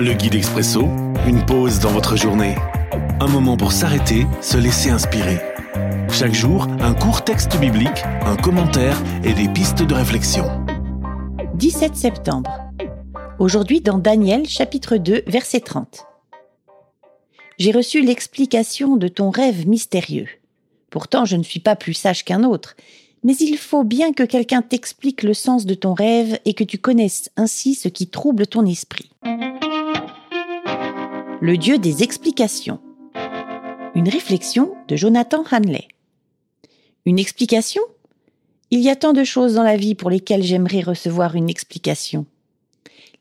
Le guide expresso, une pause dans votre journée. Un moment pour s'arrêter, se laisser inspirer. Chaque jour, un court texte biblique, un commentaire et des pistes de réflexion. 17 septembre. Aujourd'hui dans Daniel chapitre 2 verset 30. J'ai reçu l'explication de ton rêve mystérieux. Pourtant je ne suis pas plus sage qu'un autre, mais il faut bien que quelqu'un t'explique le sens de ton rêve et que tu connaisses ainsi ce qui trouble ton esprit le dieu des explications. Une réflexion de Jonathan Hanley. Une explication? Il y a tant de choses dans la vie pour lesquelles j'aimerais recevoir une explication.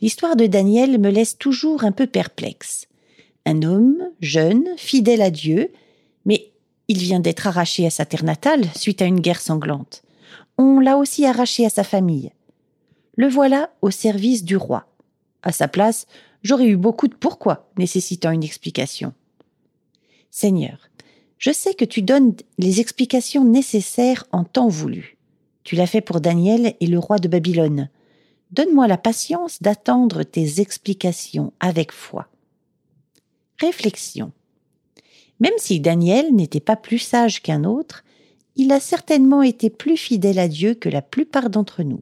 L'histoire de Daniel me laisse toujours un peu perplexe. Un homme, jeune, fidèle à Dieu, mais il vient d'être arraché à sa terre natale suite à une guerre sanglante. On l'a aussi arraché à sa famille. Le voilà au service du roi. À sa place, j'aurais eu beaucoup de pourquoi nécessitant une explication. Seigneur, je sais que tu donnes les explications nécessaires en temps voulu. Tu l'as fait pour Daniel et le roi de Babylone. Donne-moi la patience d'attendre tes explications avec foi. Réflexion. Même si Daniel n'était pas plus sage qu'un autre, il a certainement été plus fidèle à Dieu que la plupart d'entre nous.